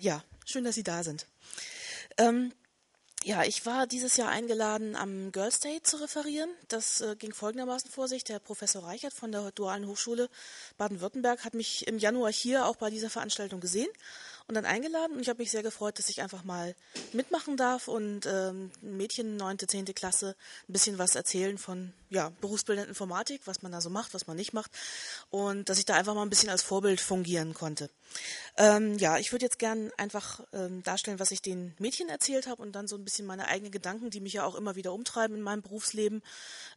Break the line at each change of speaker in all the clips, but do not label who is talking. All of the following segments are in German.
Ja, schön, dass Sie da sind. Ähm, ja, ich war dieses Jahr eingeladen, am Girls Day zu referieren. Das äh, ging folgendermaßen vor sich. Der Professor Reichert von der Dualen Hochschule Baden-Württemberg hat mich im Januar hier auch bei dieser Veranstaltung gesehen und dann eingeladen. Und ich habe mich sehr gefreut, dass ich einfach mal mitmachen darf und ähm, Mädchen, neunte, zehnte Klasse, ein bisschen was erzählen von ja, berufsbildender Informatik, was man da so macht, was man nicht macht. Und dass ich da einfach mal ein bisschen als Vorbild fungieren konnte. Ähm, ja, ich würde jetzt gern einfach ähm, darstellen, was ich den Mädchen erzählt habe und dann so ein bisschen meine eigenen Gedanken, die mich ja auch immer wieder umtreiben in meinem Berufsleben,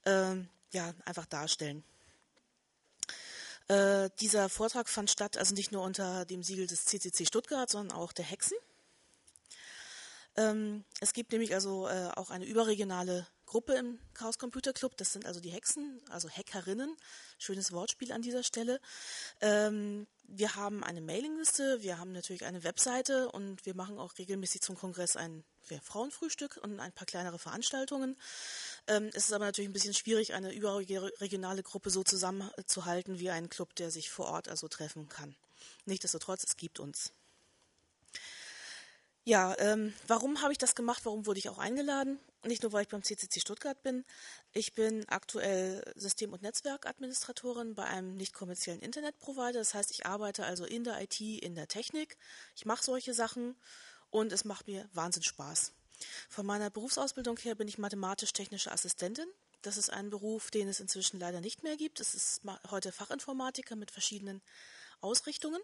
ähm, ja, einfach darstellen. Äh, dieser Vortrag fand statt, also nicht nur unter dem Siegel des CCC Stuttgart, sondern auch der Hexen. Ähm, es gibt nämlich also äh, auch eine überregionale Gruppe im Chaos Computer Club. Das sind also die Hexen, also Hackerinnen. Schönes Wortspiel an dieser Stelle. Ähm, wir haben eine Mailingliste, wir haben natürlich eine Webseite und wir machen auch regelmäßig zum Kongress ein Frauenfrühstück und ein paar kleinere Veranstaltungen. Ähm, es ist aber natürlich ein bisschen schwierig, eine überregionale Gruppe so zusammenzuhalten wie ein Club, der sich vor Ort also treffen kann. Nichtsdestotrotz, es gibt uns. Ja, ähm, warum habe ich das gemacht? Warum wurde ich auch eingeladen? Nicht nur, weil ich beim CCC Stuttgart bin. Ich bin aktuell System- und Netzwerkadministratorin bei einem nicht kommerziellen Internetprovider. Das heißt, ich arbeite also in der IT, in der Technik. Ich mache solche Sachen und es macht mir Wahnsinn Spaß. Von meiner Berufsausbildung her bin ich mathematisch-technische Assistentin. Das ist ein Beruf, den es inzwischen leider nicht mehr gibt. Es ist heute Fachinformatiker mit verschiedenen Ausrichtungen.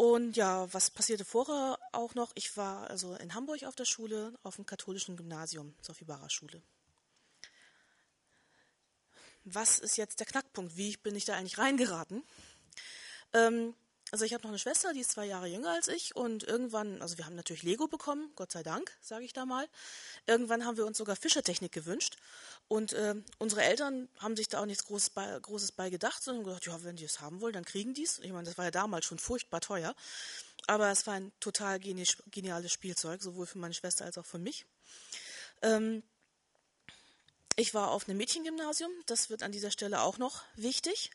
Und ja, was passierte vorher auch noch? Ich war also in Hamburg auf der Schule, auf dem katholischen Gymnasium, Sophie Barrer Schule. Was ist jetzt der Knackpunkt? Wie bin ich da eigentlich reingeraten? Ähm, also ich habe noch eine Schwester, die ist zwei Jahre jünger als ich und irgendwann, also wir haben natürlich Lego bekommen, Gott sei Dank, sage ich da mal. Irgendwann haben wir uns sogar Fischertechnik gewünscht und äh, unsere Eltern haben sich da auch nichts Großes bei, Großes bei gedacht, sondern gesagt, ja, wenn die es haben wollen, dann kriegen die es. Ich meine, das war ja damals schon furchtbar teuer, aber es war ein total geniales Spielzeug, sowohl für meine Schwester als auch für mich. Ähm, ich war auf einem Mädchengymnasium, das wird an dieser Stelle auch noch wichtig.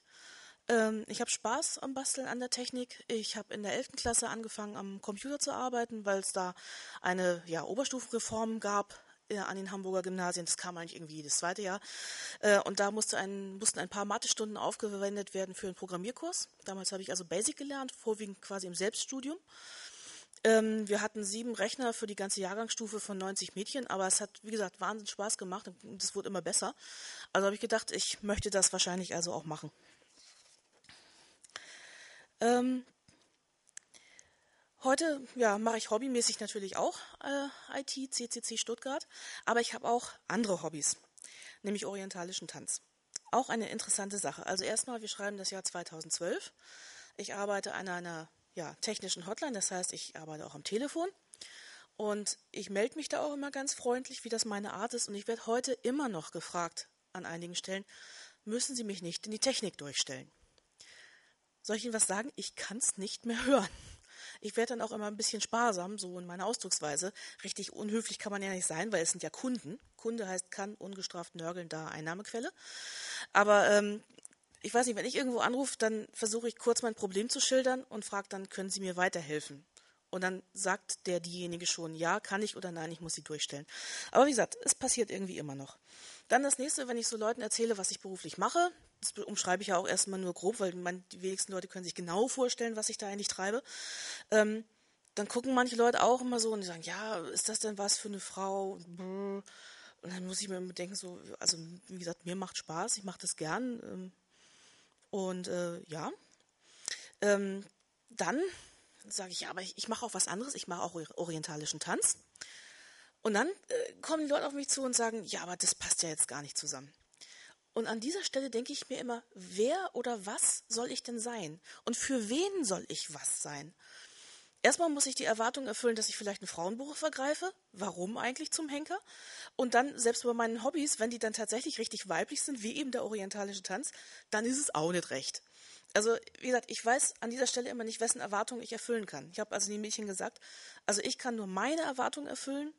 Ähm, ich habe Spaß am Basteln an der Technik. Ich habe in der 11. Klasse angefangen, am Computer zu arbeiten, weil es da eine ja, Oberstufenreform gab äh, an den Hamburger Gymnasien. Das kam eigentlich irgendwie das zweite Jahr. Äh, und da musste ein, mussten ein paar Mathestunden aufgewendet werden für einen Programmierkurs. Damals habe ich also Basic gelernt, vorwiegend quasi im Selbststudium. Ähm, wir hatten sieben Rechner für die ganze Jahrgangsstufe von 90 Mädchen, aber es hat, wie gesagt, wahnsinnig Spaß gemacht und es wurde immer besser. Also habe ich gedacht, ich möchte das wahrscheinlich also auch machen. Ähm, heute ja, mache ich hobbymäßig natürlich auch äh, IT, CCC Stuttgart, aber ich habe auch andere Hobbys, nämlich orientalischen Tanz. Auch eine interessante Sache. Also erstmal, wir schreiben das Jahr 2012. Ich arbeite an einer ja, technischen Hotline, das heißt, ich arbeite auch am Telefon. Und ich melde mich da auch immer ganz freundlich, wie das meine Art ist. Und ich werde heute immer noch gefragt an einigen Stellen, müssen Sie mich nicht in die Technik durchstellen? Soll ich Ihnen was sagen? Ich kann es nicht mehr hören. Ich werde dann auch immer ein bisschen sparsam, so in meiner Ausdrucksweise. Richtig unhöflich kann man ja nicht sein, weil es sind ja Kunden. Kunde heißt kann ungestraft nörgeln, da Einnahmequelle. Aber ähm, ich weiß nicht, wenn ich irgendwo anrufe, dann versuche ich kurz mein Problem zu schildern und frage dann, können Sie mir weiterhelfen? Und dann sagt der diejenige schon, ja, kann ich oder nein, ich muss sie durchstellen. Aber wie gesagt, es passiert irgendwie immer noch. Dann das nächste, wenn ich so Leuten erzähle, was ich beruflich mache, das umschreibe ich ja auch erstmal nur grob, weil man, die wenigsten Leute können sich genau vorstellen, was ich da eigentlich treibe. Ähm, dann gucken manche Leute auch immer so und sagen, ja, ist das denn was für eine Frau? Und dann muss ich mir denken, so, also wie gesagt, mir macht Spaß, ich mache das gern. Ähm, und äh, ja, ähm, dann sage ich, ja, aber ich, ich mache auch was anderes, ich mache auch orientalischen Tanz. Und dann äh, kommen die Leute auf mich zu und sagen, ja, aber das passt ja jetzt gar nicht zusammen. Und an dieser Stelle denke ich mir immer, wer oder was soll ich denn sein? Und für wen soll ich was sein? Erstmal muss ich die Erwartung erfüllen, dass ich vielleicht einen Frauenberuf ergreife. Warum eigentlich zum Henker? Und dann, selbst bei meinen Hobbys, wenn die dann tatsächlich richtig weiblich sind, wie eben der orientalische Tanz, dann ist es auch nicht recht. Also, wie gesagt, ich weiß an dieser Stelle immer nicht, wessen Erwartungen ich erfüllen kann. Ich habe also den Mädchen gesagt, also ich kann nur meine Erwartungen erfüllen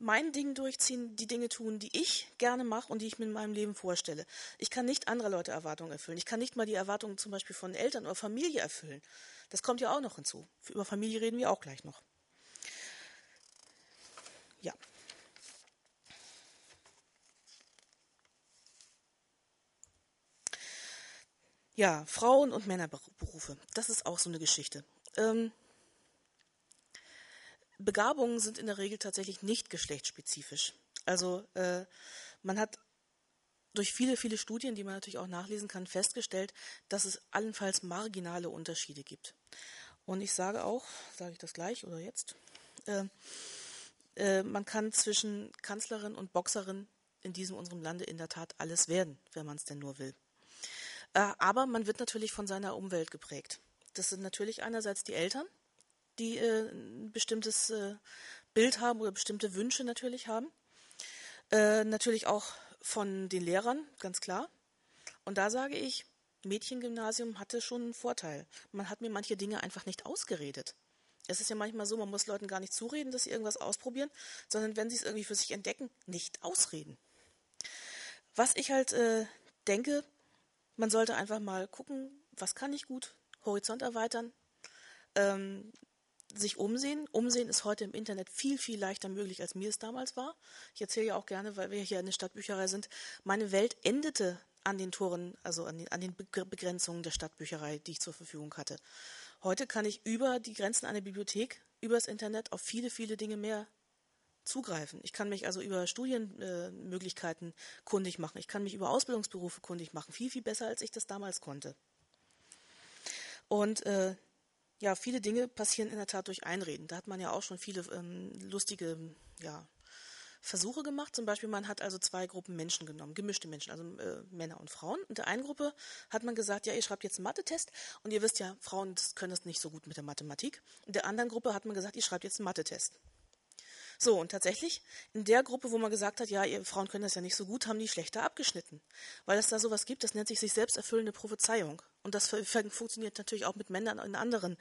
mein Ding durchziehen, die Dinge tun, die ich gerne mache und die ich mir in meinem Leben vorstelle. Ich kann nicht andere Leute Erwartungen erfüllen. Ich kann nicht mal die Erwartungen zum Beispiel von Eltern oder Familie erfüllen. Das kommt ja auch noch hinzu. Über Familie reden wir auch gleich noch. Ja. Ja, Frauen- und Männerberufe. Das ist auch so eine Geschichte. Ähm, Begabungen sind in der Regel tatsächlich nicht geschlechtsspezifisch. Also äh, man hat durch viele, viele Studien, die man natürlich auch nachlesen kann, festgestellt, dass es allenfalls marginale Unterschiede gibt. Und ich sage auch, sage ich das gleich oder jetzt, äh, äh, man kann zwischen Kanzlerin und Boxerin in diesem unserem Lande in der Tat alles werden, wenn man es denn nur will. Äh, aber man wird natürlich von seiner Umwelt geprägt. Das sind natürlich einerseits die Eltern, die äh, ein bestimmtes äh, Bild haben oder bestimmte Wünsche natürlich haben. Äh, natürlich auch von den Lehrern, ganz klar. Und da sage ich, Mädchengymnasium hatte schon einen Vorteil. Man hat mir manche Dinge einfach nicht ausgeredet. Es ist ja manchmal so, man muss Leuten gar nicht zureden, dass sie irgendwas ausprobieren, sondern wenn sie es irgendwie für sich entdecken, nicht ausreden. Was ich halt äh, denke, man sollte einfach mal gucken, was kann ich gut, Horizont erweitern, ähm, sich umsehen. Umsehen ist heute im Internet viel, viel leichter möglich, als mir es damals war. Ich erzähle ja auch gerne, weil wir hier in der Stadtbücherei sind. Meine Welt endete an den Toren, also an den, an den Begrenzungen der Stadtbücherei, die ich zur Verfügung hatte. Heute kann ich über die Grenzen einer Bibliothek, übers Internet auf viele, viele Dinge mehr zugreifen. Ich kann mich also über Studienmöglichkeiten äh, kundig machen. Ich kann mich über Ausbildungsberufe kundig machen. Viel, viel besser, als ich das damals konnte. Und äh, ja, viele Dinge passieren in der Tat durch Einreden. Da hat man ja auch schon viele ähm, lustige ja, Versuche gemacht. Zum Beispiel, man hat also zwei Gruppen Menschen genommen, gemischte Menschen, also äh, Männer und Frauen. Und der einen Gruppe hat man gesagt, ja, ihr schreibt jetzt einen Mathe-Test und ihr wisst ja, Frauen können das nicht so gut mit der Mathematik. In der anderen Gruppe hat man gesagt, ihr schreibt jetzt einen Mathe-Test. So, und tatsächlich, in der Gruppe, wo man gesagt hat, ja, ihr Frauen können das ja nicht so gut, haben die schlechter abgeschnitten. Weil es da sowas gibt, das nennt sich sich selbst erfüllende Prophezeiung. Und das funktioniert natürlich auch mit Männern in anderen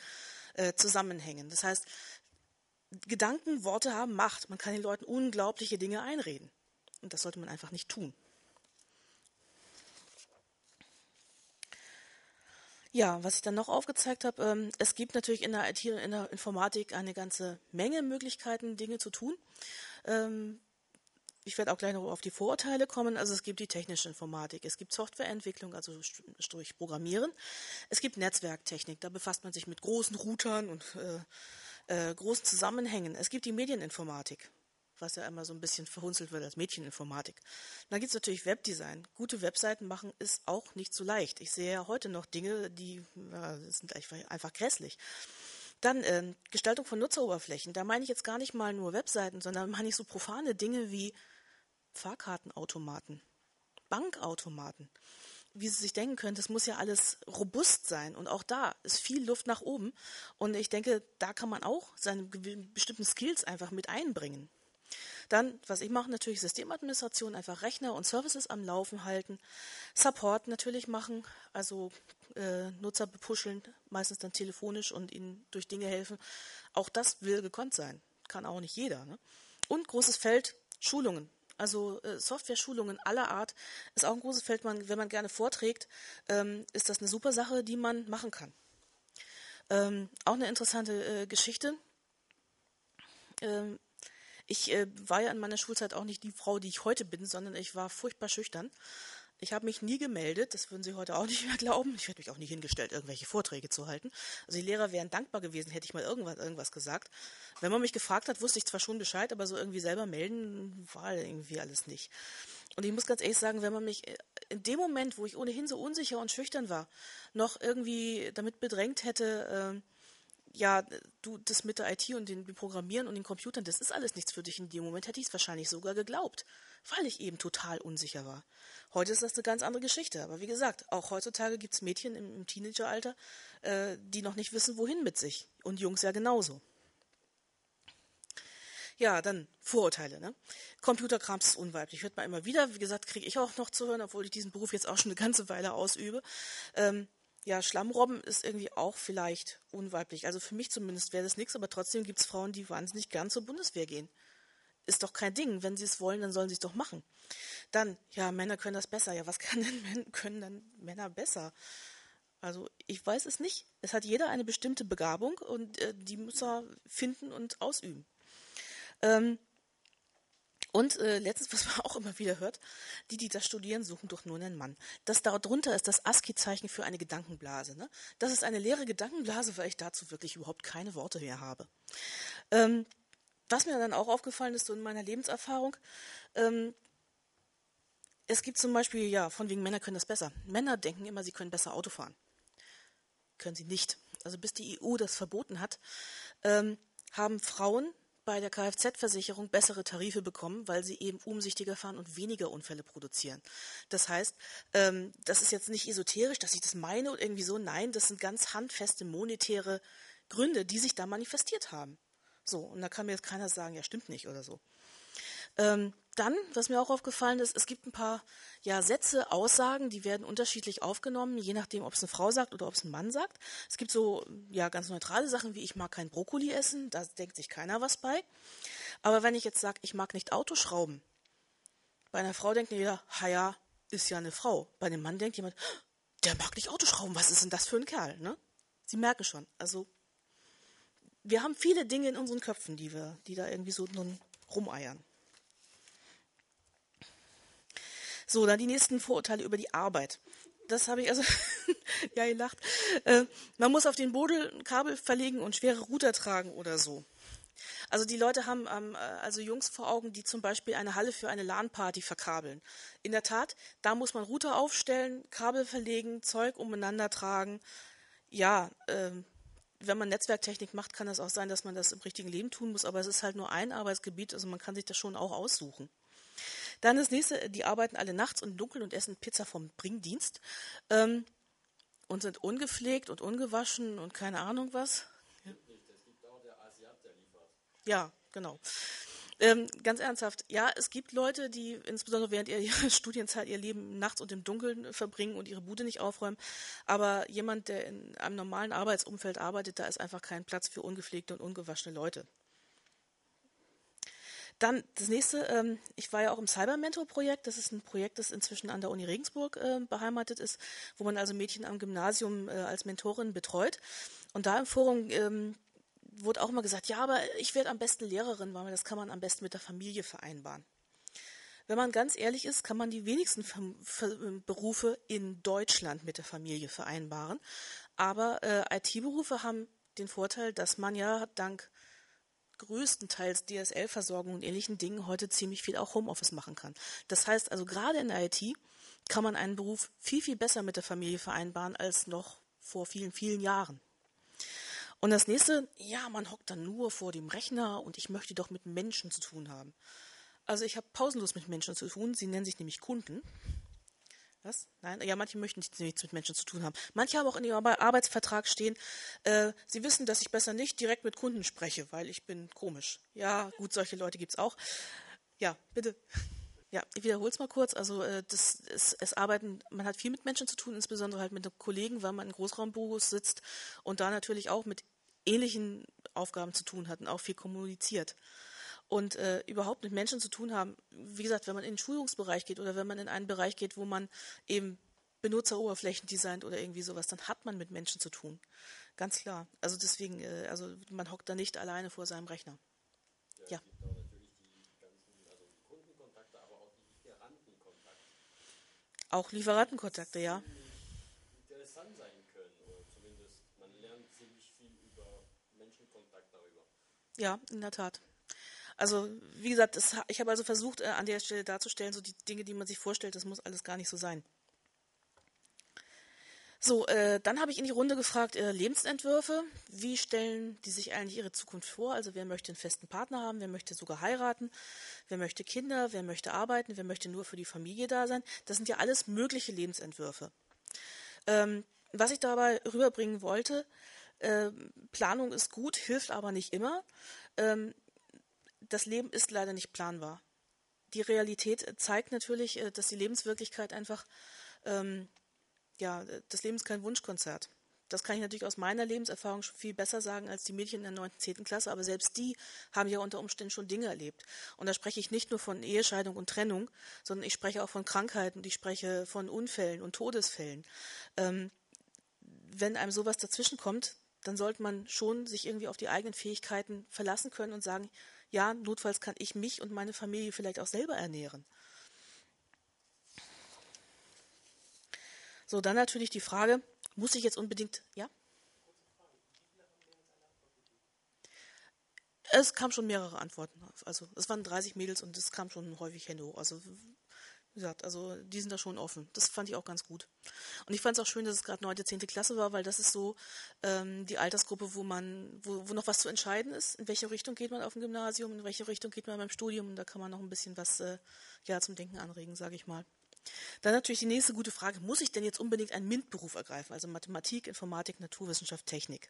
äh, Zusammenhängen. Das heißt, Gedanken, Worte haben Macht. Man kann den Leuten unglaubliche Dinge einreden. Und das sollte man einfach nicht tun. Ja, was ich dann noch aufgezeigt habe, ähm, es gibt natürlich in der IT und in der Informatik eine ganze Menge Möglichkeiten, Dinge zu tun. Ähm, ich werde auch gleich noch auf die Vorurteile kommen. Also es gibt die technische Informatik, es gibt Softwareentwicklung, also durch Programmieren. Es gibt Netzwerktechnik, da befasst man sich mit großen Routern und äh, äh, großen Zusammenhängen. Es gibt die Medieninformatik was ja immer so ein bisschen verhunzelt wird als Mädcheninformatik. Dann gibt es natürlich Webdesign. Gute Webseiten machen ist auch nicht so leicht. Ich sehe ja heute noch Dinge, die ja, sind einfach grässlich. Dann äh, Gestaltung von Nutzeroberflächen. Da meine ich jetzt gar nicht mal nur Webseiten, sondern meine ich so profane Dinge wie Fahrkartenautomaten, Bankautomaten. Wie Sie sich denken können, das muss ja alles robust sein. Und auch da ist viel Luft nach oben. Und ich denke, da kann man auch seine bestimmten Skills einfach mit einbringen. Dann, was ich mache, natürlich Systemadministration, einfach Rechner und Services am Laufen halten. Support natürlich machen, also äh, Nutzer bepuscheln, meistens dann telefonisch und ihnen durch Dinge helfen. Auch das will gekonnt sein. Kann auch nicht jeder. Ne? Und großes Feld, Schulungen. Also äh, Software-Schulungen aller Art ist auch ein großes Feld. Man, wenn man gerne vorträgt, ähm, ist das eine super Sache, die man machen kann. Ähm, auch eine interessante äh, Geschichte. Ähm, ich äh, war ja in meiner Schulzeit auch nicht die Frau, die ich heute bin, sondern ich war furchtbar schüchtern. Ich habe mich nie gemeldet, das würden Sie heute auch nicht mehr glauben. Ich hätte mich auch nie hingestellt, irgendwelche Vorträge zu halten. Also die Lehrer wären dankbar gewesen, hätte ich mal irgendwas, irgendwas gesagt. Wenn man mich gefragt hat, wusste ich zwar schon Bescheid, aber so irgendwie selber melden war irgendwie alles nicht. Und ich muss ganz ehrlich sagen, wenn man mich äh, in dem Moment, wo ich ohnehin so unsicher und schüchtern war, noch irgendwie damit bedrängt hätte, äh, ja, du, das mit der IT und den Programmieren und den Computern, das ist alles nichts für dich. In dem Moment hätte ich es wahrscheinlich sogar geglaubt, weil ich eben total unsicher war. Heute ist das eine ganz andere Geschichte. Aber wie gesagt, auch heutzutage gibt es Mädchen im, im Teenageralter, äh, die noch nicht wissen, wohin mit sich. Und Jungs ja genauso. Ja, dann Vorurteile. Ne? Computerkrams ist unweiblich. Hört man immer wieder. Wie gesagt, kriege ich auch noch zu hören, obwohl ich diesen Beruf jetzt auch schon eine ganze Weile ausübe. Ähm, ja, Schlammrobben ist irgendwie auch vielleicht unweiblich. Also für mich zumindest wäre das nichts, aber trotzdem gibt es Frauen, die wahnsinnig gern zur Bundeswehr gehen. Ist doch kein Ding. Wenn sie es wollen, dann sollen sie es doch machen. Dann, ja, Männer können das besser. Ja, was kann denn, können dann Männer besser? Also ich weiß es nicht. Es hat jeder eine bestimmte Begabung und äh, die muss er finden und ausüben. Ähm, und äh, letztens, was man auch immer wieder hört, die, die das studieren, suchen doch nur einen Mann. Das darunter ist das ASCII-Zeichen für eine Gedankenblase. Ne? Das ist eine leere Gedankenblase, weil ich dazu wirklich überhaupt keine Worte mehr habe. Ähm, was mir dann auch aufgefallen ist, so in meiner Lebenserfahrung, ähm, es gibt zum Beispiel, ja, von wegen Männer können das besser. Männer denken immer, sie können besser Auto fahren. Können sie nicht. Also bis die EU das verboten hat, ähm, haben Frauen bei der Kfz-Versicherung bessere Tarife bekommen, weil sie eben umsichtiger fahren und weniger Unfälle produzieren. Das heißt, ähm, das ist jetzt nicht esoterisch, dass ich das meine oder irgendwie so. Nein, das sind ganz handfeste monetäre Gründe, die sich da manifestiert haben. So, und da kann mir jetzt keiner sagen, ja, stimmt nicht oder so. Ähm, dann, was mir auch aufgefallen ist, es gibt ein paar ja, Sätze, Aussagen, die werden unterschiedlich aufgenommen, je nachdem, ob es eine Frau sagt oder ob es ein Mann sagt. Es gibt so ja ganz neutrale Sachen wie ich mag kein Brokkoli essen, da denkt sich keiner was bei. Aber wenn ich jetzt sage, ich mag nicht Autoschrauben, bei einer Frau denkt jeder, ha ja, ist ja eine Frau. Bei einem Mann denkt jemand, der mag nicht Autoschrauben, was ist denn das für ein Kerl? Ne? Sie merken schon, also wir haben viele Dinge in unseren Köpfen, die wir, die da irgendwie so nun rumeiern. So, dann die nächsten Vorurteile über die Arbeit. Das habe ich also, ja, ihr lacht. Äh, man muss auf den Bodel ein Kabel verlegen und schwere Router tragen oder so. Also die Leute haben ähm, also Jungs vor Augen, die zum Beispiel eine Halle für eine LAN-Party verkabeln. In der Tat, da muss man Router aufstellen, Kabel verlegen, Zeug umeinander tragen. Ja, äh, wenn man Netzwerktechnik macht, kann es auch sein, dass man das im richtigen Leben tun muss, aber es ist halt nur ein Arbeitsgebiet, also man kann sich das schon auch aussuchen. Dann das nächste, die arbeiten alle nachts und dunkel und essen Pizza vom Bringdienst ähm, und sind ungepflegt und ungewaschen und keine Ahnung was. Ja, genau. Ähm, ganz ernsthaft, ja, es gibt Leute, die insbesondere während ihrer Studienzeit ihr Leben nachts und im Dunkeln verbringen und ihre Bude nicht aufräumen. Aber jemand, der in einem normalen Arbeitsumfeld arbeitet, da ist einfach kein Platz für ungepflegte und ungewaschene Leute. Dann das nächste, ähm, ich war ja auch im Cyber-Mentor-Projekt. Das ist ein Projekt, das inzwischen an der Uni Regensburg äh, beheimatet ist, wo man also Mädchen am Gymnasium äh, als Mentorin betreut. Und da im Forum ähm, wurde auch mal gesagt, ja, aber ich werde am besten Lehrerin, weil das kann man am besten mit der Familie vereinbaren. Wenn man ganz ehrlich ist, kann man die wenigsten Berufe in Deutschland mit der Familie vereinbaren. Aber äh, IT-Berufe haben den Vorteil, dass man ja dank größtenteils DSL-Versorgung und ähnlichen Dingen heute ziemlich viel auch Homeoffice machen kann. Das heißt also, gerade in der IT kann man einen Beruf viel, viel besser mit der Familie vereinbaren als noch vor vielen, vielen Jahren. Und das nächste, ja, man hockt dann nur vor dem Rechner und ich möchte doch mit Menschen zu tun haben. Also ich habe pausenlos mit Menschen zu tun. Sie nennen sich nämlich Kunden. Was? Nein? Ja, manche möchten nichts mit Menschen zu tun haben. Manche haben auch in ihrem Arbeitsvertrag stehen, äh, sie wissen, dass ich besser nicht direkt mit Kunden spreche, weil ich bin komisch. Ja, gut, solche Leute gibt es auch. Ja, bitte. Ja, ich wiederhole es mal kurz. Also äh, das ist, es arbeiten, man hat viel mit Menschen zu tun, insbesondere halt mit Kollegen, weil man in Großraumbüros sitzt und da natürlich auch mit ähnlichen Aufgaben zu tun hat und auch viel kommuniziert und äh, überhaupt mit Menschen zu tun haben. Wie gesagt, wenn man in den Schulungsbereich geht oder wenn man in einen Bereich geht, wo man eben Benutzeroberflächen designt oder irgendwie sowas, dann hat man mit Menschen zu tun. Ganz klar. Also deswegen, äh, also man hockt da nicht alleine vor seinem Rechner. Ja. ja. Auch Lieferantenkontakte, ja. Interessant sein können, oder zumindest man lernt ziemlich viel über Menschenkontakt darüber. Ja, in der Tat. Also, wie gesagt, das, ich habe also versucht, äh, an der Stelle darzustellen, so die Dinge, die man sich vorstellt, das muss alles gar nicht so sein. So, äh, dann habe ich in die Runde gefragt, äh, Lebensentwürfe. Wie stellen die sich eigentlich ihre Zukunft vor? Also wer möchte einen festen Partner haben, wer möchte sogar heiraten, wer möchte Kinder, wer möchte arbeiten, wer möchte nur für die Familie da sein. Das sind ja alles mögliche Lebensentwürfe. Ähm, was ich dabei rüberbringen wollte, äh, Planung ist gut, hilft aber nicht immer. Ähm, das Leben ist leider nicht planbar. Die Realität zeigt natürlich, äh, dass die Lebenswirklichkeit einfach, ähm, ja, das Leben ist kein Wunschkonzert. Das kann ich natürlich aus meiner Lebenserfahrung schon viel besser sagen als die Mädchen in der 9., 10. Klasse, aber selbst die haben ja unter Umständen schon Dinge erlebt. Und da spreche ich nicht nur von Ehescheidung und Trennung, sondern ich spreche auch von Krankheiten, ich spreche von Unfällen und Todesfällen. Ähm, wenn einem sowas dazwischen kommt, dann sollte man schon sich irgendwie auf die eigenen Fähigkeiten verlassen können und sagen, ja, notfalls kann ich mich und meine Familie vielleicht auch selber ernähren. So, dann natürlich die Frage, muss ich jetzt unbedingt, ja? Es kam schon mehrere Antworten. Also es waren 30 Mädels und es kam schon häufig Hände hoch. Also wie gesagt, also die sind da schon offen. Das fand ich auch ganz gut. Und ich fand es auch schön, dass es gerade 9., 10. Klasse war, weil das ist so ähm, die Altersgruppe, wo man, wo, wo noch was zu entscheiden ist. In welche Richtung geht man auf dem Gymnasium, in welche Richtung geht man beim Studium. Und da kann man noch ein bisschen was äh, ja, zum Denken anregen, sage ich mal. Dann natürlich die nächste gute Frage, muss ich denn jetzt unbedingt einen MINT-Beruf ergreifen, also Mathematik, Informatik, Naturwissenschaft, Technik?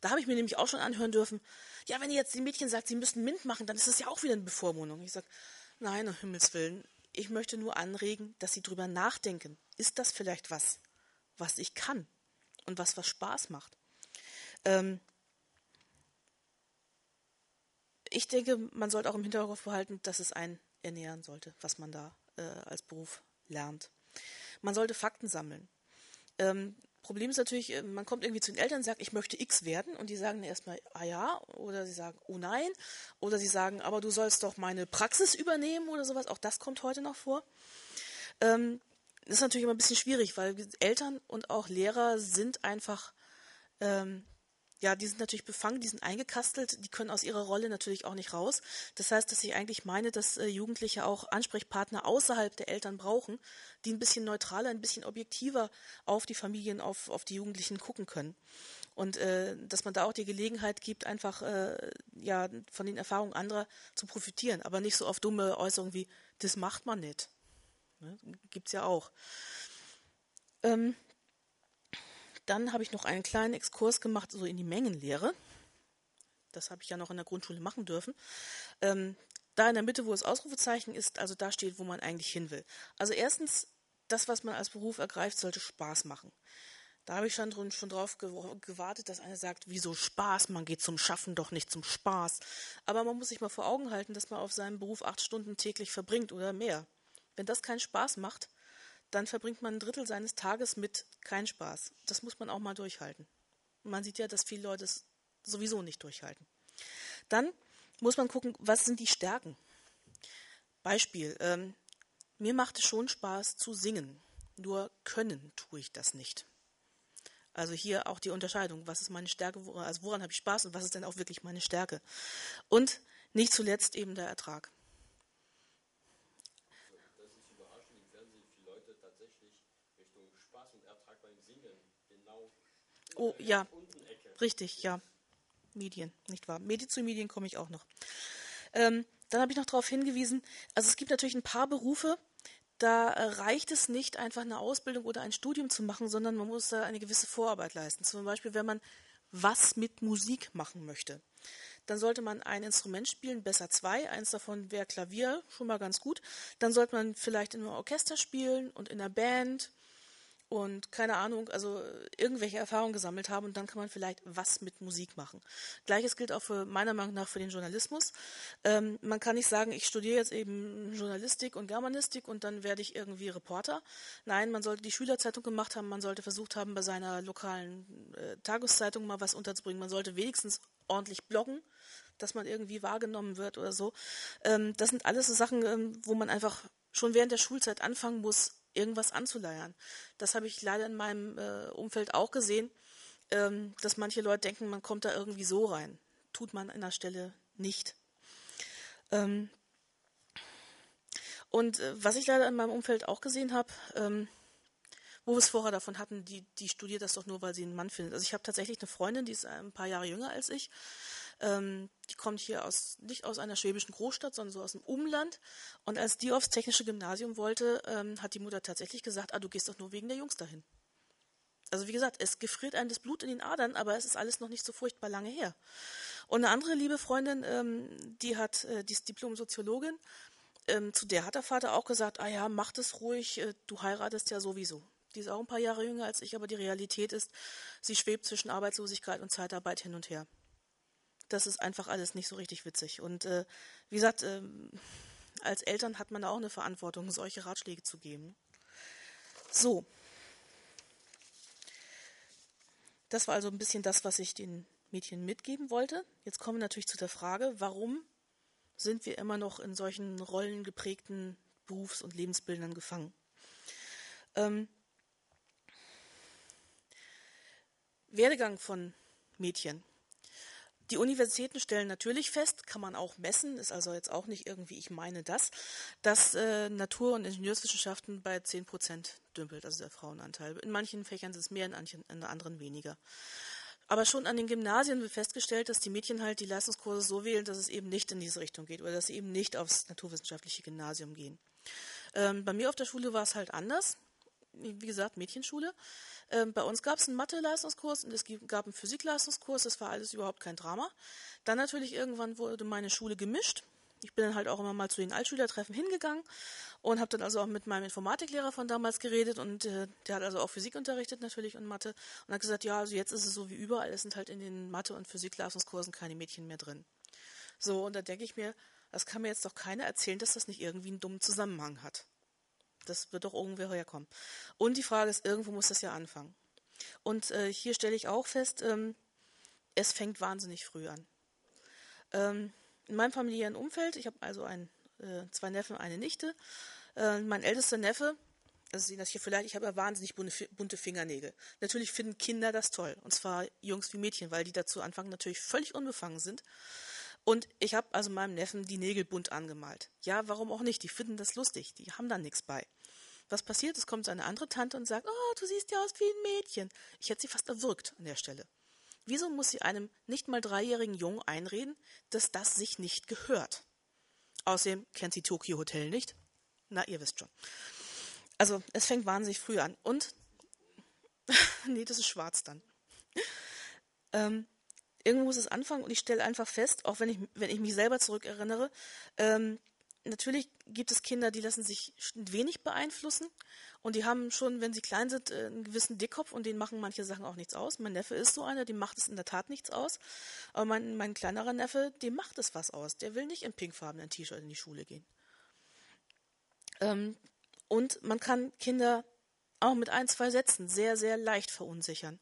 Da habe ich mir nämlich auch schon anhören dürfen, ja, wenn ihr jetzt den Mädchen sagt, sie müssten MINT machen, dann ist das ja auch wieder eine Bevormundung. Ich sage, nein, um Himmels Willen, ich möchte nur anregen, dass Sie drüber nachdenken. Ist das vielleicht was, was ich kann und was was Spaß macht? Ähm ich denke, man sollte auch im Hinterkopf behalten, dass es einen ernähren sollte, was man da äh, als Beruf lernt. Man sollte Fakten sammeln. Ähm, Problem ist natürlich, äh, man kommt irgendwie zu den Eltern und sagt, ich möchte X werden und die sagen erstmal, ah ja, oder sie sagen, oh nein, oder sie sagen, aber du sollst doch meine Praxis übernehmen oder sowas. Auch das kommt heute noch vor. Ähm, das ist natürlich immer ein bisschen schwierig, weil Eltern und auch Lehrer sind einfach ähm, ja, die sind natürlich befangen, die sind eingekastelt, die können aus ihrer Rolle natürlich auch nicht raus. Das heißt, dass ich eigentlich meine, dass äh, Jugendliche auch Ansprechpartner außerhalb der Eltern brauchen, die ein bisschen neutraler, ein bisschen objektiver auf die Familien, auf, auf die Jugendlichen gucken können. Und äh, dass man da auch die Gelegenheit gibt, einfach äh, ja von den Erfahrungen anderer zu profitieren, aber nicht so auf dumme Äußerungen wie, das macht man nicht. Ne? Gibt's ja auch. Ähm, dann habe ich noch einen kleinen Exkurs gemacht, so in die Mengenlehre. Das habe ich ja noch in der Grundschule machen dürfen. Ähm, da in der Mitte, wo das Ausrufezeichen ist, also da steht, wo man eigentlich hin will. Also erstens, das, was man als Beruf ergreift, sollte Spaß machen. Da habe ich schon, drin, schon drauf gewartet, dass einer sagt, wieso Spaß? Man geht zum Schaffen, doch nicht zum Spaß. Aber man muss sich mal vor Augen halten, dass man auf seinem Beruf acht Stunden täglich verbringt oder mehr. Wenn das keinen Spaß macht, dann verbringt man ein Drittel seines Tages mit kein Spaß. Das muss man auch mal durchhalten. Man sieht ja, dass viele Leute es sowieso nicht durchhalten. Dann muss man gucken, was sind die Stärken. Beispiel, ähm, mir macht es schon Spaß zu singen, nur können tue ich das nicht. Also hier auch die Unterscheidung, was ist meine Stärke, also woran habe ich Spaß und was ist denn auch wirklich meine Stärke. Und nicht zuletzt eben der Ertrag. Oh, ja. Richtig, ja. Medien, nicht wahr? Medi zu Medien komme ich auch noch. Ähm, dann habe ich noch darauf hingewiesen, also es gibt natürlich ein paar Berufe, da reicht es nicht, einfach eine Ausbildung oder ein Studium zu machen, sondern man muss da eine gewisse Vorarbeit leisten. Zum Beispiel, wenn man was mit Musik machen möchte. Dann sollte man ein Instrument spielen, besser zwei. Eins davon wäre Klavier, schon mal ganz gut. Dann sollte man vielleicht in einem Orchester spielen und in einer Band und keine Ahnung, also irgendwelche Erfahrungen gesammelt haben und dann kann man vielleicht was mit Musik machen. Gleiches gilt auch für meiner Meinung nach für den Journalismus. Ähm, man kann nicht sagen, ich studiere jetzt eben Journalistik und Germanistik und dann werde ich irgendwie Reporter. Nein, man sollte die Schülerzeitung gemacht haben, man sollte versucht haben, bei seiner lokalen äh, Tageszeitung mal was unterzubringen. Man sollte wenigstens ordentlich bloggen, dass man irgendwie wahrgenommen wird oder so. Ähm, das sind alles so Sachen, ähm, wo man einfach schon während der Schulzeit anfangen muss, irgendwas anzuleiern. Das habe ich leider in meinem äh, Umfeld auch gesehen, ähm, dass manche Leute denken, man kommt da irgendwie so rein. Tut man an der Stelle nicht. Ähm, und äh, was ich leider in meinem Umfeld auch gesehen habe, ähm, wo wir es vorher davon hatten, die, die studiert das doch nur, weil sie einen Mann findet. Also ich habe tatsächlich eine Freundin, die ist ein paar Jahre jünger als ich. Ähm, die kommt hier aus, nicht aus einer schwäbischen Großstadt, sondern so aus dem Umland. Und als die aufs technische Gymnasium wollte, ähm, hat die Mutter tatsächlich gesagt, ah, du gehst doch nur wegen der Jungs dahin. Also wie gesagt, es gefriert einem das Blut in den Adern, aber es ist alles noch nicht so furchtbar lange her. Und eine andere liebe Freundin, ähm, die hat, äh, die Diplom-Soziologin, ähm, zu der hat der Vater auch gesagt, ah ja, mach das ruhig, äh, du heiratest ja sowieso. Die ist auch ein paar Jahre jünger als ich, aber die Realität ist, sie schwebt zwischen Arbeitslosigkeit und Zeitarbeit hin und her das ist einfach alles nicht so richtig witzig. Und äh, wie gesagt, äh, als Eltern hat man da auch eine Verantwortung, solche Ratschläge zu geben. So. Das war also ein bisschen das, was ich den Mädchen mitgeben wollte. Jetzt kommen wir natürlich zu der Frage, warum sind wir immer noch in solchen rollengeprägten Berufs- und Lebensbildern gefangen? Ähm, Werdegang von Mädchen. Die Universitäten stellen natürlich fest, kann man auch messen, ist also jetzt auch nicht irgendwie, ich meine das, dass äh, Natur- und Ingenieurswissenschaften bei 10 Prozent dümpelt, also der Frauenanteil. In manchen Fächern sind es mehr, in, manchen, in anderen weniger. Aber schon an den Gymnasien wird festgestellt, dass die Mädchen halt die Leistungskurse so wählen, dass es eben nicht in diese Richtung geht oder dass sie eben nicht aufs naturwissenschaftliche Gymnasium gehen. Ähm, bei mir auf der Schule war es halt anders. Wie gesagt, Mädchenschule. Ähm, bei uns gab es einen Mathe-Leistungskurs und es gab einen Physik-Leistungskurs. Das war alles überhaupt kein Drama. Dann natürlich irgendwann wurde meine Schule gemischt. Ich bin dann halt auch immer mal zu den Altschülertreffen hingegangen und habe dann also auch mit meinem Informatiklehrer von damals geredet und äh, der hat also auch Physik unterrichtet natürlich und Mathe und hat gesagt, ja, also jetzt ist es so wie überall, es sind halt in den Mathe- und Physik-Leistungskursen keine Mädchen mehr drin. So, und da denke ich mir, das kann mir jetzt doch keiner erzählen, dass das nicht irgendwie einen dummen Zusammenhang hat. Das wird doch irgendwer herkommen. Und die Frage ist, irgendwo muss das ja anfangen. Und äh, hier stelle ich auch fest, ähm, es fängt wahnsinnig früh an. Ähm, in meinem familiären Umfeld, ich habe also ein, äh, zwei Neffen, eine Nichte. Äh, mein ältester Neffe, also sehen das hier vielleicht, ich habe ja wahnsinnig bunte Fingernägel. Natürlich finden Kinder das toll. Und zwar Jungs wie Mädchen, weil die dazu anfangen natürlich völlig unbefangen sind. Und ich habe also meinem Neffen die Nägel bunt angemalt. Ja, warum auch nicht? Die finden das lustig. Die haben da nichts bei. Was passiert? Es kommt eine andere Tante und sagt, oh, du siehst ja aus wie ein Mädchen. Ich hätte sie fast erwürgt an der Stelle. Wieso muss sie einem nicht mal dreijährigen Jungen einreden, dass das sich nicht gehört? Außerdem kennt sie Tokyo Hotel nicht. Na, ihr wisst schon. Also, es fängt wahnsinnig früh an. Und, nee, das ist schwarz dann. Ähm, irgendwo muss es anfangen und ich stelle einfach fest, auch wenn ich, wenn ich mich selber zurückerinnere, ähm, natürlich gibt es Kinder, die lassen sich wenig beeinflussen und die haben schon, wenn sie klein sind, äh, einen gewissen Dickkopf und denen machen manche Sachen auch nichts aus. Mein Neffe ist so einer, dem macht es in der Tat nichts aus. Aber mein, mein kleinerer Neffe, dem macht es was aus. Der will nicht im pinkfarbenen T-Shirt in die Schule gehen. Ähm, und man kann Kinder auch mit ein, zwei Sätzen sehr, sehr leicht verunsichern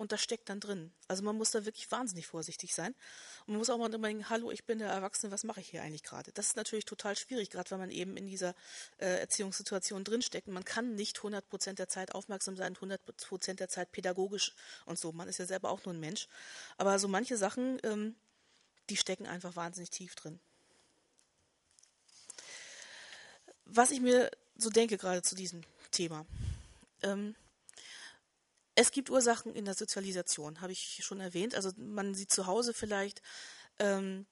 und das steckt dann drin. Also man muss da wirklich wahnsinnig vorsichtig sein. Und man muss auch mal denken, hallo, ich bin der Erwachsene, was mache ich hier eigentlich gerade? Das ist natürlich total schwierig, gerade weil man eben in dieser äh, Erziehungssituation drinsteckt. Man kann nicht 100 Prozent der Zeit aufmerksam sein, 100 Prozent der Zeit pädagogisch und so. Man ist ja selber auch nur ein Mensch. Aber so manche Sachen, ähm, die stecken einfach wahnsinnig tief drin. Was ich mir so denke gerade zu diesem Thema. Ähm, es gibt Ursachen in der Sozialisation, habe ich schon erwähnt. Also man sieht zu Hause vielleicht, ähm,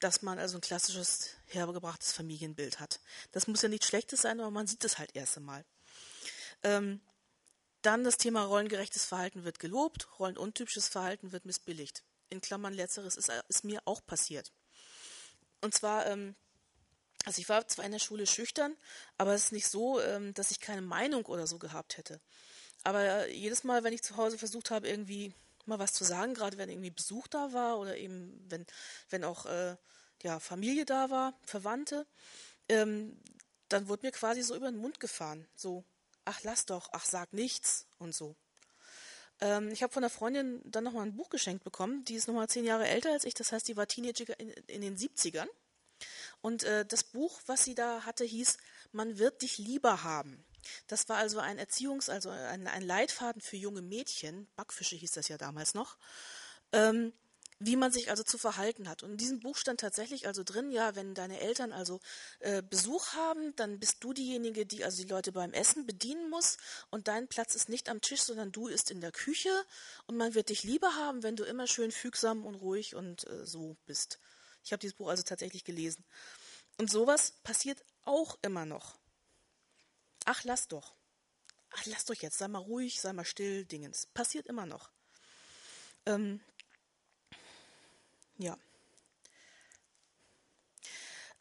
dass man also ein klassisches hergebrachtes Familienbild hat. Das muss ja nichts Schlechtes sein, aber man sieht es halt erst einmal. Ähm, dann das Thema rollengerechtes Verhalten wird gelobt, rollenuntypisches Verhalten wird missbilligt. In Klammern letzteres ist, ist mir auch passiert. Und zwar, ähm, also ich war zwar in der Schule schüchtern, aber es ist nicht so, ähm, dass ich keine Meinung oder so gehabt hätte. Aber jedes Mal, wenn ich zu Hause versucht habe, irgendwie mal was zu sagen, gerade wenn irgendwie Besuch da war oder eben wenn, wenn auch äh, ja, Familie da war, Verwandte, ähm, dann wurde mir quasi so über den Mund gefahren. So, ach lass doch, ach sag nichts und so. Ähm, ich habe von einer Freundin dann nochmal ein Buch geschenkt bekommen, die ist nochmal zehn Jahre älter als ich, das heißt, die war Teenager in, in den 70ern. Und äh, das Buch, was sie da hatte, hieß Man wird dich lieber haben. Das war also ein Erziehungs-, also ein, ein Leitfaden für junge Mädchen, Backfische hieß das ja damals noch, ähm, wie man sich also zu verhalten hat. Und in diesem Buch stand tatsächlich also drin, ja, wenn deine Eltern also äh, Besuch haben, dann bist du diejenige, die also die Leute beim Essen bedienen muss und dein Platz ist nicht am Tisch, sondern du ist in der Küche und man wird dich lieber haben, wenn du immer schön fügsam und ruhig und äh, so bist. Ich habe dieses Buch also tatsächlich gelesen. Und sowas passiert auch immer noch. Ach, lass doch. Ach, lass doch jetzt, sei mal ruhig, sei mal still, Dingens. Passiert immer noch. Ähm, ja.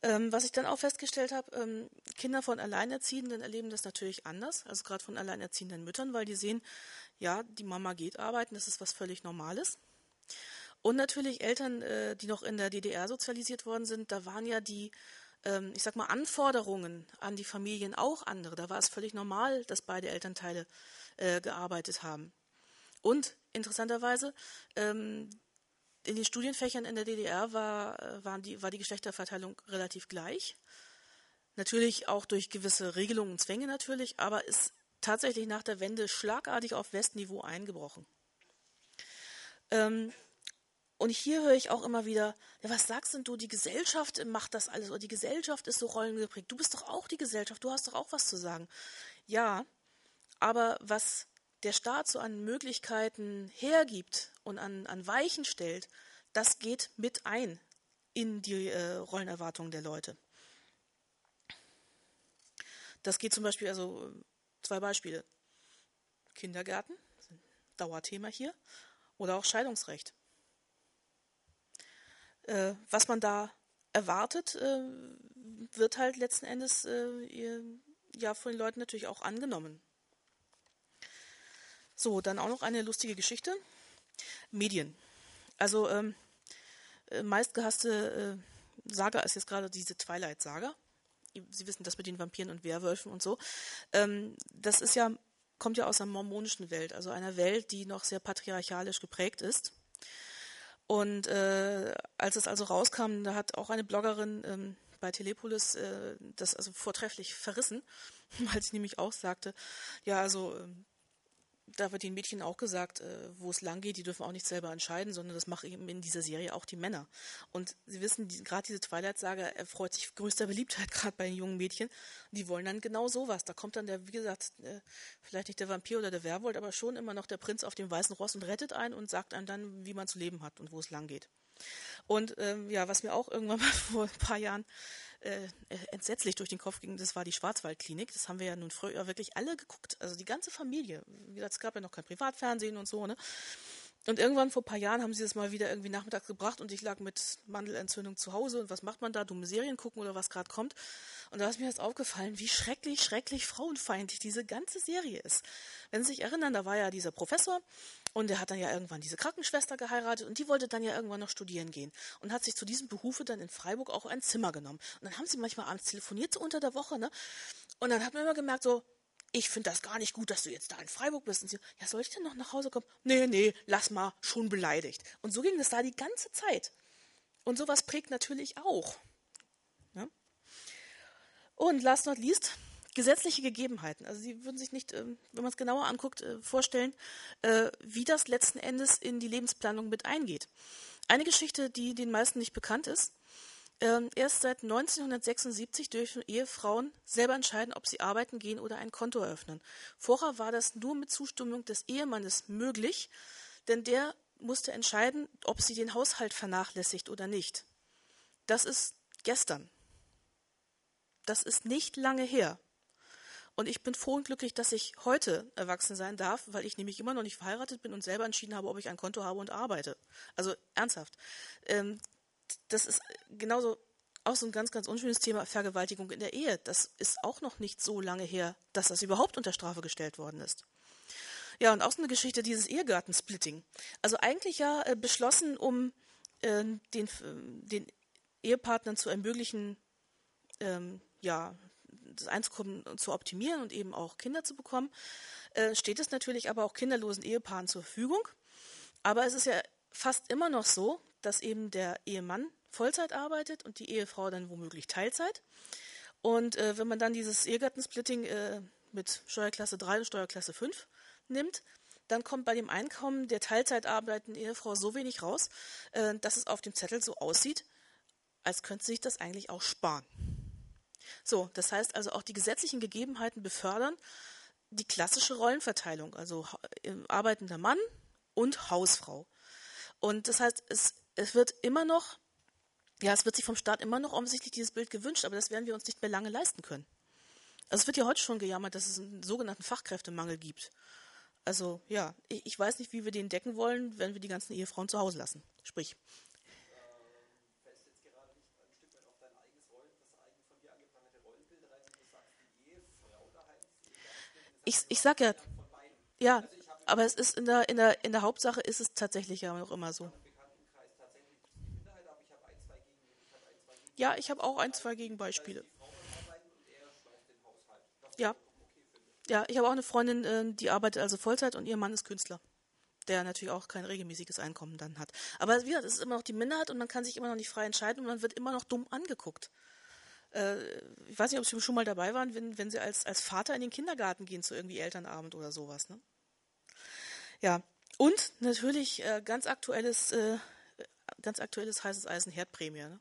Ähm, was ich dann auch festgestellt habe, ähm, Kinder von Alleinerziehenden erleben das natürlich anders, also gerade von alleinerziehenden Müttern, weil die sehen, ja, die Mama geht arbeiten, das ist was völlig Normales. Und natürlich Eltern, äh, die noch in der DDR sozialisiert worden sind, da waren ja die ich sag mal, Anforderungen an die Familien auch andere. Da war es völlig normal, dass beide Elternteile äh, gearbeitet haben. Und interessanterweise, ähm, in den Studienfächern in der DDR war, äh, waren die, war die Geschlechterverteilung relativ gleich. Natürlich auch durch gewisse Regelungen und Zwänge natürlich, aber ist tatsächlich nach der Wende schlagartig auf Westniveau eingebrochen. Ähm, und hier höre ich auch immer wieder, ja, was sagst denn du, die Gesellschaft macht das alles oder die Gesellschaft ist so rollengeprägt. Du bist doch auch die Gesellschaft, du hast doch auch was zu sagen. Ja, aber was der Staat so an Möglichkeiten hergibt und an, an Weichen stellt, das geht mit ein in die äh, Rollenerwartungen der Leute. Das geht zum Beispiel, also zwei Beispiele. Kindergärten, Dauerthema hier, oder auch Scheidungsrecht. Äh, was man da erwartet, äh, wird halt letzten Endes äh, ja von den Leuten natürlich auch angenommen. So, dann auch noch eine lustige Geschichte. Medien. Also ähm, äh, meistgehasste äh, Saga ist jetzt gerade diese Twilight-Saga. Sie wissen das mit den Vampiren und Werwölfen und so. Ähm, das ist ja, kommt ja aus der mormonischen Welt, also einer Welt, die noch sehr patriarchalisch geprägt ist. Und äh, als es also rauskam, da hat auch eine Bloggerin ähm, bei Telepolis äh, das also vortrefflich verrissen, weil sie nämlich auch sagte, ja, also ähm, da wird den Mädchen auch gesagt, äh, wo es lang geht, die dürfen auch nicht selber entscheiden, sondern das machen eben in dieser Serie auch die Männer. Und Sie wissen, die, gerade diese Twilight-Saga erfreut sich größter Beliebtheit, gerade bei den jungen Mädchen. Die wollen dann genau sowas. Da kommt dann der, wie gesagt, äh, vielleicht nicht der Vampir oder der Werwolf, aber schon immer noch der Prinz auf dem weißen Ross und rettet einen und sagt einem dann, wie man zu leben hat und wo es lang geht. Und ähm, ja, was mir auch irgendwann mal vor ein paar Jahren äh, entsetzlich durch den Kopf ging, das war die Schwarzwaldklinik. Das haben wir ja nun früher wirklich alle geguckt. Also die ganze Familie. Wie gesagt, es gab ja noch kein Privatfernsehen und so, ne? Und irgendwann vor ein paar Jahren haben sie das mal wieder irgendwie nachmittags gebracht und ich lag mit Mandelentzündung zu Hause und was macht man da? Dumme Serien gucken oder was gerade kommt. Und da ist mir jetzt aufgefallen, wie schrecklich, schrecklich frauenfeindlich diese ganze Serie ist. Wenn Sie sich erinnern, da war ja dieser Professor und der hat dann ja irgendwann diese Krankenschwester geheiratet und die wollte dann ja irgendwann noch studieren gehen und hat sich zu diesem Behufe dann in Freiburg auch ein Zimmer genommen. Und dann haben sie manchmal abends telefoniert, so unter der Woche, ne? Und dann hat man immer gemerkt, so, ich finde das gar nicht gut, dass du jetzt da in Freiburg bist. Und sie, ja, soll ich denn noch nach Hause kommen? Nee, nee, lass mal, schon beleidigt. Und so ging es da die ganze Zeit. Und sowas prägt natürlich auch. Und last not least, gesetzliche Gegebenheiten. Also Sie würden sich nicht, ähm, wenn man es genauer anguckt, äh, vorstellen, äh, wie das letzten Endes in die Lebensplanung mit eingeht. Eine Geschichte, die den meisten nicht bekannt ist, ähm, erst seit 1976 dürfen Ehefrauen selber entscheiden, ob sie arbeiten gehen oder ein Konto eröffnen. Vorher war das nur mit Zustimmung des Ehemannes möglich, denn der musste entscheiden, ob sie den Haushalt vernachlässigt oder nicht. Das ist gestern. Das ist nicht lange her. Und ich bin froh und glücklich, dass ich heute erwachsen sein darf, weil ich nämlich immer noch nicht verheiratet bin und selber entschieden habe, ob ich ein Konto habe und arbeite. Also ernsthaft. Ähm, das ist genauso auch so ein ganz, ganz unschönes Thema Vergewaltigung in der Ehe. Das ist auch noch nicht so lange her, dass das überhaupt unter Strafe gestellt worden ist. Ja, und auch so eine Geschichte dieses Ehegattensplitting. Also eigentlich ja äh, beschlossen, um äh, den, den Ehepartnern zu ermöglichen, ähm, ja, das Einkommen zu optimieren und eben auch Kinder zu bekommen, äh, steht es natürlich aber auch kinderlosen Ehepaaren zur Verfügung. Aber es ist ja fast immer noch so, dass eben der Ehemann Vollzeit arbeitet und die Ehefrau dann womöglich Teilzeit. Und äh, wenn man dann dieses Ehegattensplitting äh, mit Steuerklasse 3 und Steuerklasse 5 nimmt, dann kommt bei dem Einkommen der Teilzeit arbeitenden Ehefrau so wenig raus, äh, dass es auf dem Zettel so aussieht, als könnte sich das eigentlich auch sparen. So, das heißt also auch die gesetzlichen Gegebenheiten befördern die klassische Rollenverteilung, also äh, arbeitender Mann und Hausfrau. Und das heißt, es, es wird immer noch, ja, es wird sich vom Staat immer noch offensichtlich dieses Bild gewünscht, aber das werden wir uns nicht mehr lange leisten können. Also es wird ja heute schon gejammert, dass es einen sogenannten Fachkräftemangel gibt. Also ja, ich, ich weiß nicht, wie wir den decken wollen, wenn wir die ganzen Ehefrauen zu Hause lassen. Sprich. Ich, ich sag ja, ja, aber es ist in der, in der, in der Hauptsache ist es tatsächlich ja noch immer so. Ja, ich habe auch ein, zwei Gegenbeispiele. Ja. Ja, ich habe auch eine Freundin, ähm, die arbeitet also Vollzeit und ihr Mann ist Künstler. der natürlich auch kein regelmäßiges Einkommen dann hat. Aber wie gesagt, es ist immer noch die Minderheit und man kann sich immer noch nicht frei entscheiden und man wird immer noch dumm angeguckt. Äh, ich weiß nicht, ob Sie schon mal dabei waren, wenn, wenn Sie als, als Vater in den Kindergarten gehen zu irgendwie Elternabend oder sowas. Ne? Ja, und natürlich äh, ganz aktuelles, äh, ganz aktuelles heißes Eisen Herdprämie. Ne?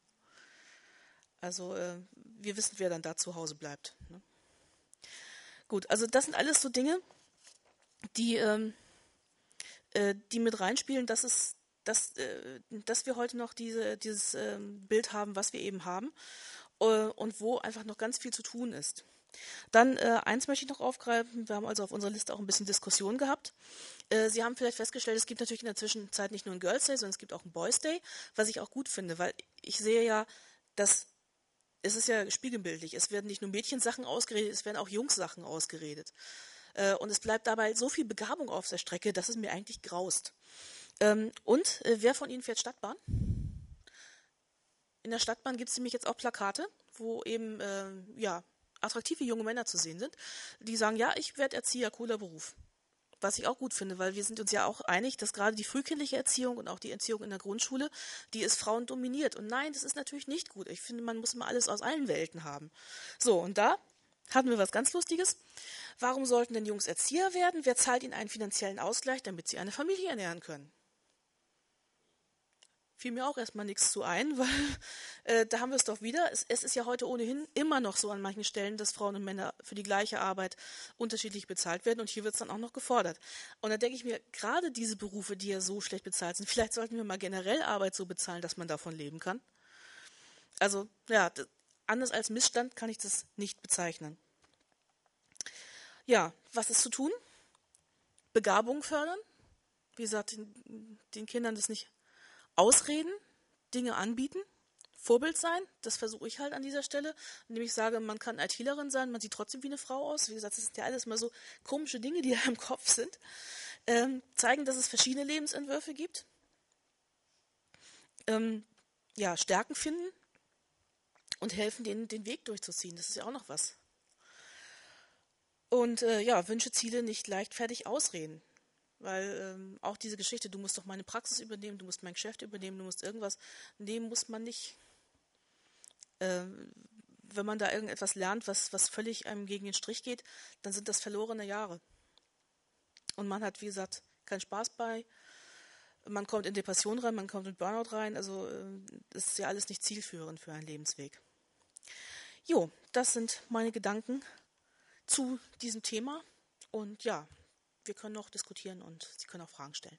Also äh, wir wissen, wer dann da zu Hause bleibt. Ne? Gut, also das sind alles so Dinge, die, ähm, äh, die mit reinspielen, dass es, dass, äh, dass wir heute noch diese, dieses ähm, Bild haben, was wir eben haben und wo einfach noch ganz viel zu tun ist. Dann äh, eins möchte ich noch aufgreifen. Wir haben also auf unserer Liste auch ein bisschen Diskussion gehabt. Äh, Sie haben vielleicht festgestellt, es gibt natürlich in der Zwischenzeit nicht nur einen Girls Day, sondern es gibt auch einen Boys Day, was ich auch gut finde, weil ich sehe ja, dass es ist ja spiegelbildlich. Es werden nicht nur Mädchensachen ausgeredet, es werden auch Jungs-Sachen ausgeredet. Äh, und es bleibt dabei so viel Begabung auf der Strecke, dass es mir eigentlich graust. Ähm, und äh, wer von Ihnen fährt Stadtbahn? In der Stadtbahn gibt es nämlich jetzt auch Plakate, wo eben äh, ja attraktive junge Männer zu sehen sind, die sagen, ja, ich werde Erzieher, cooler Beruf. Was ich auch gut finde, weil wir sind uns ja auch einig, dass gerade die frühkindliche Erziehung und auch die Erziehung in der Grundschule, die ist Frauen dominiert. Und nein, das ist natürlich nicht gut. Ich finde, man muss mal alles aus allen Welten haben. So, und da hatten wir was ganz Lustiges. Warum sollten denn Jungs Erzieher werden? Wer zahlt ihnen einen finanziellen Ausgleich, damit sie eine Familie ernähren können? Fiel mir auch erstmal nichts zu ein, weil äh, da haben wir es doch wieder. Es, es, ist ja heute ohnehin immer noch so an manchen Stellen, dass Frauen und Männer für die gleiche Arbeit unterschiedlich bezahlt werden und hier wird es dann auch noch gefordert. Und da denke ich mir, gerade diese Berufe, die ja so schlecht bezahlt sind, vielleicht sollten wir mal generell Arbeit so bezahlen, dass man davon leben kann. Also ja, anders als Missstand kann ich das nicht bezeichnen. Ja, was ist zu tun? Begabung fördern. Wie gesagt, den, den Kindern das nicht ausreden, Dinge anbieten, Vorbild sein, das versuche ich halt an dieser Stelle, indem ich sage, man kann ITlerin sein, man sieht trotzdem wie eine Frau aus. Wie gesagt, das sind ja alles mal so komische Dinge, die da im Kopf sind. Ähm, zeigen, dass es verschiedene Lebensentwürfe gibt. Ähm, ja, Stärken finden und helfen, den, den Weg durchzuziehen. Das ist ja auch noch was. Und äh, ja, Wünsche, Ziele nicht leichtfertig ausreden. Weil ähm, auch diese Geschichte, du musst doch meine Praxis übernehmen, du musst mein Geschäft übernehmen, du musst irgendwas, nehmen muss man nicht. Ähm, wenn man da irgendetwas lernt, was, was völlig einem gegen den Strich geht, dann sind das verlorene Jahre. Und man hat, wie gesagt, keinen Spaß bei. Man kommt in Depression rein, man kommt in Burnout rein. Also äh, das ist ja alles nicht zielführend für einen Lebensweg. Jo, das sind meine Gedanken zu diesem Thema. Und ja, wir können noch diskutieren und Sie können auch Fragen stellen.